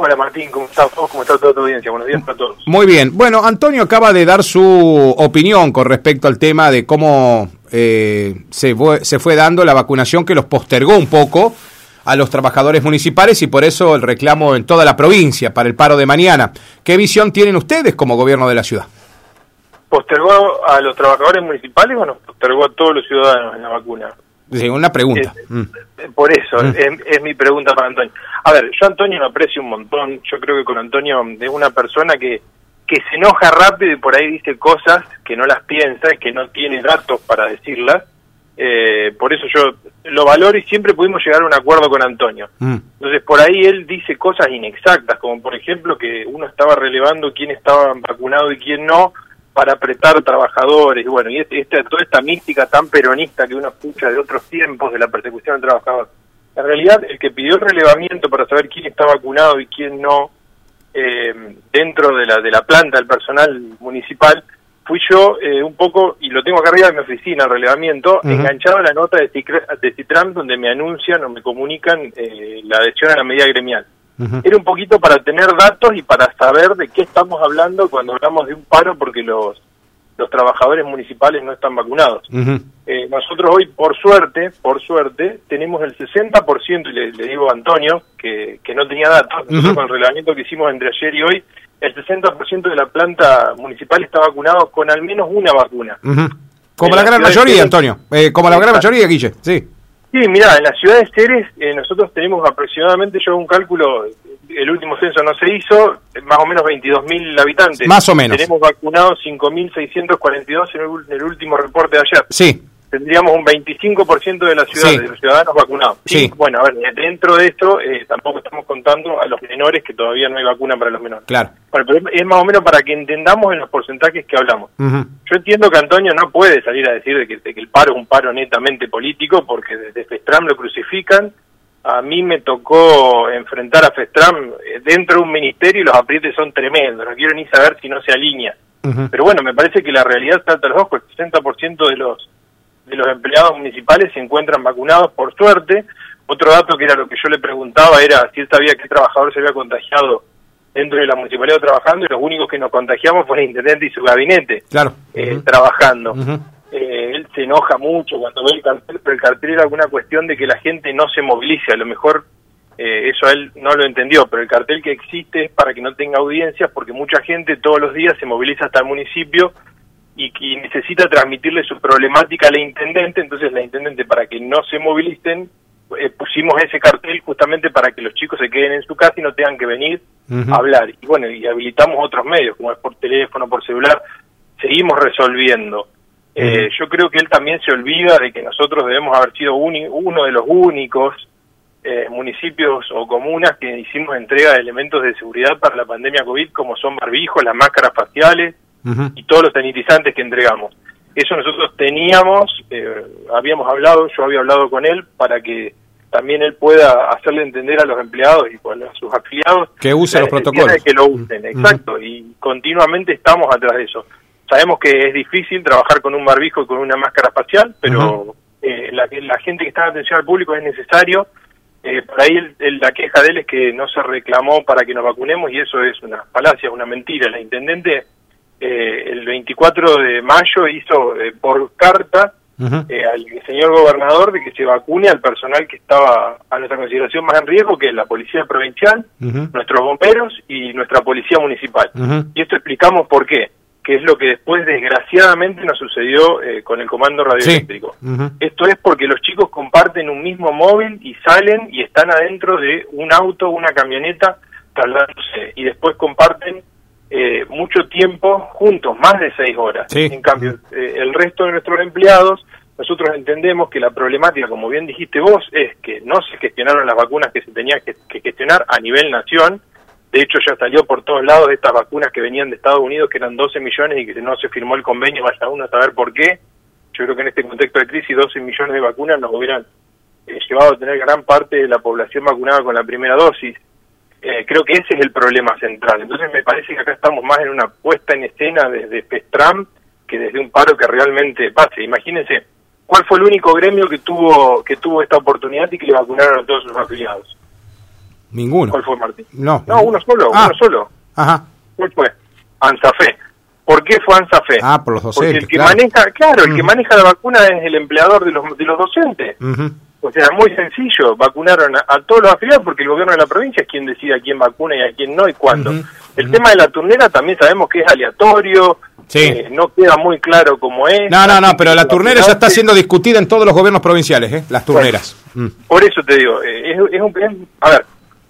Hola Martín, ¿cómo estás ¿Cómo está toda tu audiencia? Buenos días a todos. Muy bien. Bueno, Antonio acaba de dar su opinión con respecto al tema de cómo eh, se, fue, se fue dando la vacunación que los postergó un poco a los trabajadores municipales y por eso el reclamo en toda la provincia para el paro de mañana. ¿Qué visión tienen ustedes como gobierno de la ciudad? ¿Postergó a los trabajadores municipales o nos postergó a todos los ciudadanos en la vacuna? Sí, una pregunta. Mm. Por eso, mm. es, mi pregunta para Antonio. A ver, yo a Antonio lo aprecio un montón. Yo creo que con Antonio es una persona que, que se enoja rápido y por ahí dice cosas que no las piensa, que no tiene datos para decirlas. Eh, por eso yo lo valoro y siempre pudimos llegar a un acuerdo con Antonio. Mm. Entonces, por ahí él dice cosas inexactas, como por ejemplo que uno estaba relevando quién estaba vacunado y quién no, para apretar trabajadores, y bueno, y este, este, toda esta mística tan peronista que uno escucha de otros tiempos de la persecución del trabajador. En realidad, el que pidió el relevamiento para saber quién está vacunado y quién no eh, dentro de la, de la planta del personal municipal fui yo eh, un poco, y lo tengo acá arriba de mi oficina, el relevamiento, enganchado a la nota de, de Citram donde me anuncian o me comunican eh, la adhesión a la medida gremial. Era un poquito para tener datos y para saber de qué estamos hablando cuando hablamos de un paro porque los, los trabajadores municipales no están vacunados. Eh, nosotros hoy, por suerte, por suerte, tenemos el 60%, y le, le digo a Antonio, que, que no tenía datos, con el reglamento que hicimos entre ayer y hoy, el 60% de la planta municipal está vacunado con al menos una vacuna. Como la, gran mayoría, Antonio, eh, como la gran mayoría, Guille, sí. Sí, mira, en la ciudad de Ceres eh, nosotros tenemos aproximadamente, yo hago un cálculo, el último censo no se hizo, más o menos 22.000 habitantes. Más o menos. Tenemos vacunados 5.642 en el, en el último reporte de ayer. Sí tendríamos un 25% de la ciudad, de los ciudadanos vacunados. Sí. bueno, a ver, dentro de esto eh, tampoco estamos contando a los menores que todavía no hay vacuna para los menores. Claro. Bueno, pero es más o menos para que entendamos en los porcentajes que hablamos. Yo entiendo que Antonio no puede salir a decir de que, el paro es un paro netamente político porque desde Festram lo crucifican. A mí me tocó enfrentar a Festram eh, dentro de un ministerio y los aprietes son tremendos. No quiero ni saber si no se alinea. Pero bueno, me parece que la realidad está los ojos. El 60% de los de los empleados municipales se encuentran vacunados, por suerte. Otro dato que era lo que yo le preguntaba era si él sabía qué trabajador se había contagiado dentro de la municipalidad trabajando y los únicos que nos contagiamos fue el intendente y su gabinete claro. Eh, trabajando. Eh, él se enoja mucho cuando ve el cartel, pero el cartel era alguna cuestión de que la gente no se movilice. A lo mejor eh, eso él no lo entendió, pero el cartel que existe es para que no tenga audiencias porque mucha gente todos los días se moviliza hasta el municipio y que necesita transmitirle su problemática a la intendente, entonces la intendente para que no se movilicen eh, pusimos ese cartel justamente para que los chicos se queden en su casa y no tengan que venir a hablar. Y bueno, y habilitamos otros medios, como es por teléfono, por celular, seguimos resolviendo. Eh, yo creo que él también se olvida de que nosotros debemos haber sido uno de los únicos eh, municipios o comunas que hicimos entrega de elementos de seguridad para la pandemia COVID, como son barbijos, las máscaras faciales, y todos los sanitizantes que entregamos. Eso nosotros teníamos, eh, habíamos hablado, yo había hablado con él para que también él pueda hacerle entender a los empleados y a sus afiliados que usen los protocolos. Que lo usen, exacto, y continuamente estamos atrás de eso. Sabemos que es difícil trabajar con un barbijo y con una máscara facial, pero eh, la, la gente que está en atención al público es necesario. Eh, por ahí la queja de él es que no se reclamó para que nos vacunemos y eso es una falacia, una mentira. La intendente eh, el 24 de mayo hizo eh, por carta eh, al señor gobernador de que se vacune al personal que estaba a nuestra consideración más en riesgo, que es la policía provincial, nuestros bomberos y nuestra policía municipal. Y esto explicamos por qué, que es lo que después desgraciadamente nos sucedió con el comando radioeléctrico. Esto es porque los chicos comparten un mismo móvil y salen y están adentro de un auto, una camioneta, trasladándose y después comparten eh, mucho tiempo juntos, más de seis horas. En cambio, eh, el resto de nuestros empleados, nosotros entendemos que la problemática, como bien dijiste vos, es que no se gestionaron las vacunas que se tenían que, gestionar a nivel nación. De hecho, ya salió por todos lados estas vacunas que venían de Estados Unidos, que eran 12 millones y que no se firmó el convenio, vaya uno a saber por qué. Yo creo que en este contexto de crisis 12 millones de vacunas nos hubieran eh, llevado a tener gran parte de la población vacunada con la primera dosis. Eh, creo que ese es el problema central. Entonces me parece que acá estamos más en una puesta en escena desde Pestram que desde un paro que realmente pase. Imagínense, ¿cuál fue el único gremio que tuvo que tuvo esta oportunidad y que le vacunaron a todos sus afiliados? Ninguno. ¿Cuál fue, Martín? No. No, uno solo, Ah. uno solo. Ajá. ¿Cuál fue? Ansafé. ¿Por qué fue Ansafé? Ah, por los Porque docentes. el que claro. maneja, claro, el que maneja la vacuna es el empleador de los, de los docentes. Ujú. O sea, muy sencillo, vacunaron a, a todos los afiliados porque el gobierno de la provincia es quien decide a quién vacuna y a quién no y cuándo. El tema de la turnera también sabemos que es aleatorio, Sí. eh, no queda muy claro cómo es. No, no, no, pero la turnera ya está siendo discutida en todos los gobiernos provinciales, ¿eh? Las turneras. Mm. Por eso te digo, eh, es, es un... es- a ver,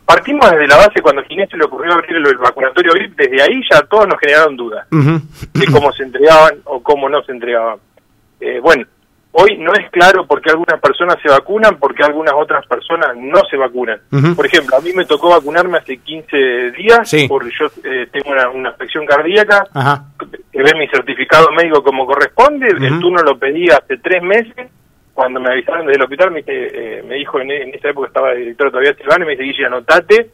partimos desde la base cuando a Ginés se le ocurrió abrir el, el vacunatorio grip, desde ahí ya todos nos generaron dudas. De cómo se entregaban o cómo no se entregaban. Eh, bueno, hoy no es claro por qué algunas personas se vacunan, por qué algunas otras personas no se vacunan. Por ejemplo, a mí me tocó vacunarme hace 15 días Sí. porque yo eh, tengo una, una afección cardíaca, Ajá. que ve mi certificado médico como corresponde, el turno lo pedí hace tres meses. Cuando me avisaron desde el hospital, me, eh, me dijo, en, en esa época estaba el director todavía Silvano, y me dice, Guille, anotate,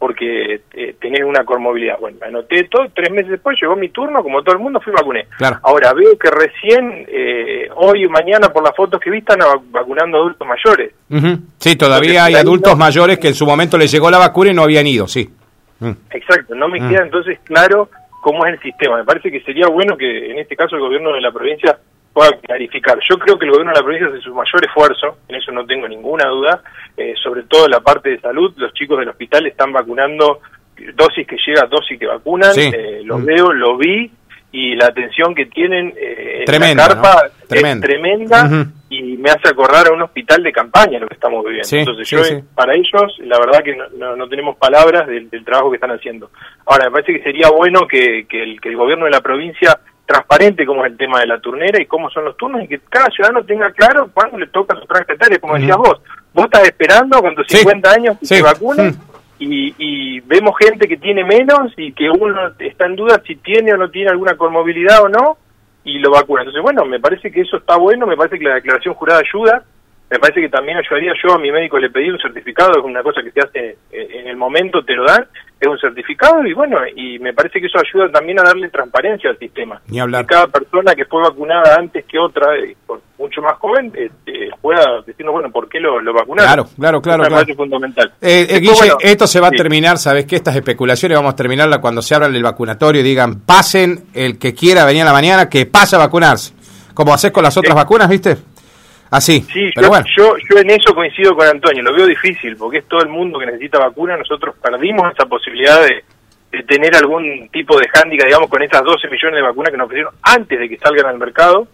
porque eh, tenés una comorbilidad. Bueno, me anoté todo, tres meses después llegó mi turno, como todo el mundo, fui vacuné. Claro. Ahora veo que recién, eh, hoy o mañana, por las fotos que vi, están vac- vacunando adultos mayores. Ujú. Sí, todavía Porque hay adultos no- mayores que en su momento les llegó la vacuna y no habían ido, sí. Mm. Exacto, no me Mm. queda entonces claro cómo es el sistema. Me parece que sería bueno que en este caso el gobierno de la provincia pueda clarificar. Yo creo que el gobierno de la provincia hace su mayor esfuerzo, en eso no tengo ninguna duda, eh, sobre todo en la parte de salud, los chicos del hospital están vacunando dosis que llega, dosis que vacunan, Sí. eh, lo Mm. veo, lo vi, y la atención que tienen eh, en Tremenda, la carpa ¿no? Tremenda. es tremenda y me hace acordar a un hospital de campaña lo que estamos viviendo. Sí, Entonces sí, yo, sí. para ellos, la verdad que no, no- no tenemos palabras del, del trabajo que están haciendo. Ahora, me parece que sería bueno que, que el, que el gobierno de la provincia transparente cómo es el tema de la turnera y cómo son los turnos y que cada ciudadano tenga claro cuándo le toca su franja etaria, como decías vos. Vos estás esperando con tus Sí, 50 años que sí, se vacunen y, y vemos gente que tiene menos y que uno está en duda si tiene o no tiene alguna comorbilidad o no y lo vacuna. Entonces, bueno, me parece que eso está bueno, me parece que la declaración jurada ayuda, me parece que también ayudaría yo a mi médico le pedí un certificado, es una cosa que se hace en el momento, te lo dan, es un certificado y bueno, y me parece que eso ayuda también a darle transparencia al sistema. Ni hablar. Que cada persona que fue vacunada antes que otra, eh, por mucho más joven, este, pueda decirnos, bueno, ¿por qué lo, lo vacunaron? Claro, claro, claro, claro. parece fundamental. Eh, eh, Después, Guille, bueno, esto se va a terminar, ¿sabes qué? Estas especulaciones vamos a terminarla cuando se abra el vacunatorio y digan, pasen el que quiera venir a la mañana, que pase a vacunarse. Como haces con las otras vacunas, ¿viste? Así. Sí, Pero yo, bueno. yo, yo en eso coincido con Antonio, lo veo difícil, porque es todo el mundo que necesita vacuna, nosotros perdimos esa posibilidad de, de tener algún tipo de hándicap, digamos, con esas 12 millones de vacunas que nos ofrecieron antes de que salgan al mercado,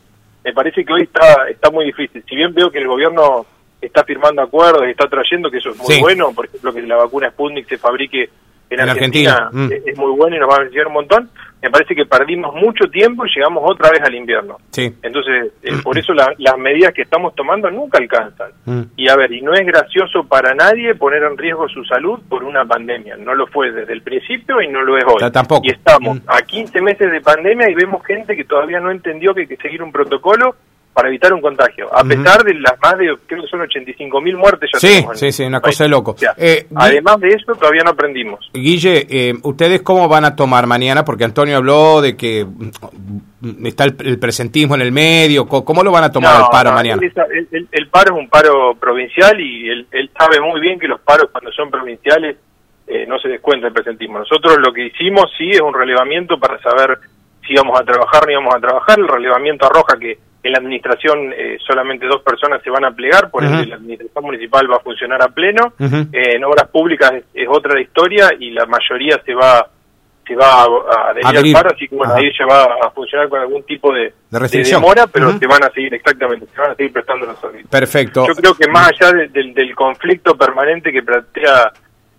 me parece que hoy está, está muy difícil. Si bien veo que el gobierno está firmando acuerdos y está trayendo, que eso es muy Sí. bueno, por ejemplo, que la vacuna Sputnik se fabrique en, En Argentina, Argentina, mm. es, muy bueno y nos va a beneficiar un montón, me parece que perdimos mucho tiempo y llegamos otra vez al invierno. Sí. Entonces, eh, por eso la- las medidas que estamos tomando nunca alcanzan. Mm. Y a ver, y no es gracioso para nadie poner en riesgo su salud por una pandemia. No lo fue desde el principio y no lo es hoy. Ta- tampoco. Y estamos Mm. a 15 meses de pandemia y vemos gente que todavía no entendió que hay que seguir un protocolo para evitar un contagio. A pesar de las más de, creo que son 85 mil muertes ya Sí, sí, sí, una país. cosa de loco. O sea, Eh, además de eso, todavía no aprendimos. Guille, eh, ¿ustedes cómo van a tomar mañana? Porque Antonio habló de que está el, el presentismo en el medio. ¿Cómo, lo van a tomar No, el paro no, mañana? El, el- el paro es un paro provincial y él, él sabe muy bien que los paros cuando son provinciales eh, no se descuenta el presentismo. Nosotros lo que hicimos sí es un relevamiento para saber si íbamos a trabajar o no íbamos a trabajar. El relevamiento arroja que en la administración eh, solamente dos personas se van a plegar, por ende Ujú. la administración municipal va a funcionar a pleno. Eh, en obras públicas es, es otra la historia y la mayoría se va se va a, a adherir al paro, así que bueno, Ajá. ahí ya va a funcionar con algún tipo de, De demora, pero se van a seguir, exactamente, se van a seguir prestando los servicios. Perfecto. Yo creo que más allá de- del- del conflicto permanente que plantea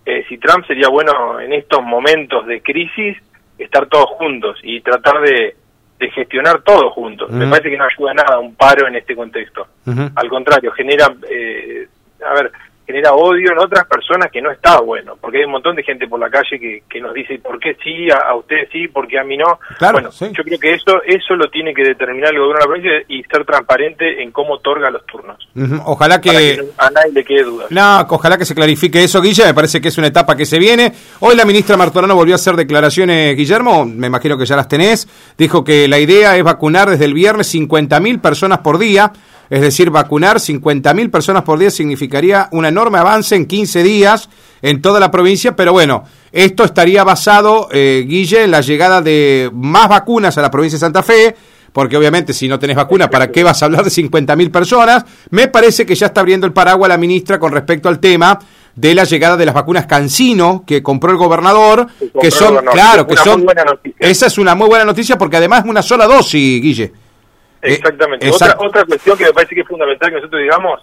eh, si Trump sería bueno en estos momentos de crisis estar todos juntos y tratar de, de gestionar todos juntos. Me parece que no ayuda nada un paro en este contexto. Al contrario, genera, eh, a ver, genera odio en otras personas que no está bueno, porque hay un montón de gente por la calle que, que nos dice por qué sí, a, a usted sí, por qué a mí no. Claro, bueno, sí. yo creo que eso eso lo tiene que determinar el gobierno de la provincia y ser transparente en cómo otorga los turnos. Ojalá que... a nadie le quede duda. No, ojalá que se clarifique eso, Guille. Me parece que es una etapa que se viene. Hoy la ministra Martorano volvió a hacer declaraciones, Guillermo. Me imagino que ya las tenés. Dijo que la idea es vacunar desde el viernes 50.000 personas por día. Es decir, vacunar 50.000 personas por día significaría un enorme avance en 15 días en toda la provincia, pero bueno, esto estaría basado, eh, Guille, en la llegada de más vacunas a la provincia de Santa Fe, porque obviamente si no tenés vacuna, ¿para qué vas a hablar de 50.000 personas? Me parece que ya está abriendo el paraguas la ministra con respecto al tema de la llegada de las vacunas Cancino que compró el gobernador, que, son, claro, que son, esa es una muy buena noticia porque además es una sola dosis, Guille. Eh, Exactamente. otra, otra cuestión que me parece que es fundamental que nosotros digamos,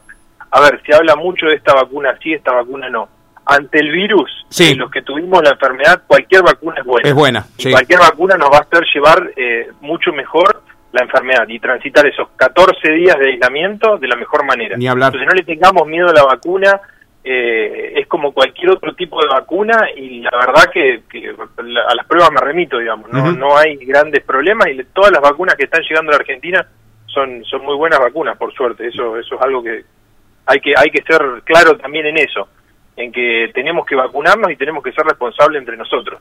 a ver, se habla mucho de esta vacuna sí, esta vacuna no. Ante el virus, sí. los que tuvimos la enfermedad, cualquier vacuna es buena. Es buena, y Cualquier vacuna nos va a hacer llevar eh, mucho mejor la enfermedad y transitar esos 14 días de aislamiento de la mejor manera. Ni hablar. Entonces no le tengamos miedo a la vacuna, eh, es como cualquier otro tipo de vacuna y la verdad que, a las pruebas me remito, digamos, no, no hay grandes problemas y todas las vacunas que están llegando a la Argentina son, son muy buenas vacunas, por suerte, eso, eso es algo que hay que, hay que ser claro también en eso, en que tenemos que vacunarnos y tenemos que ser responsables entre nosotros.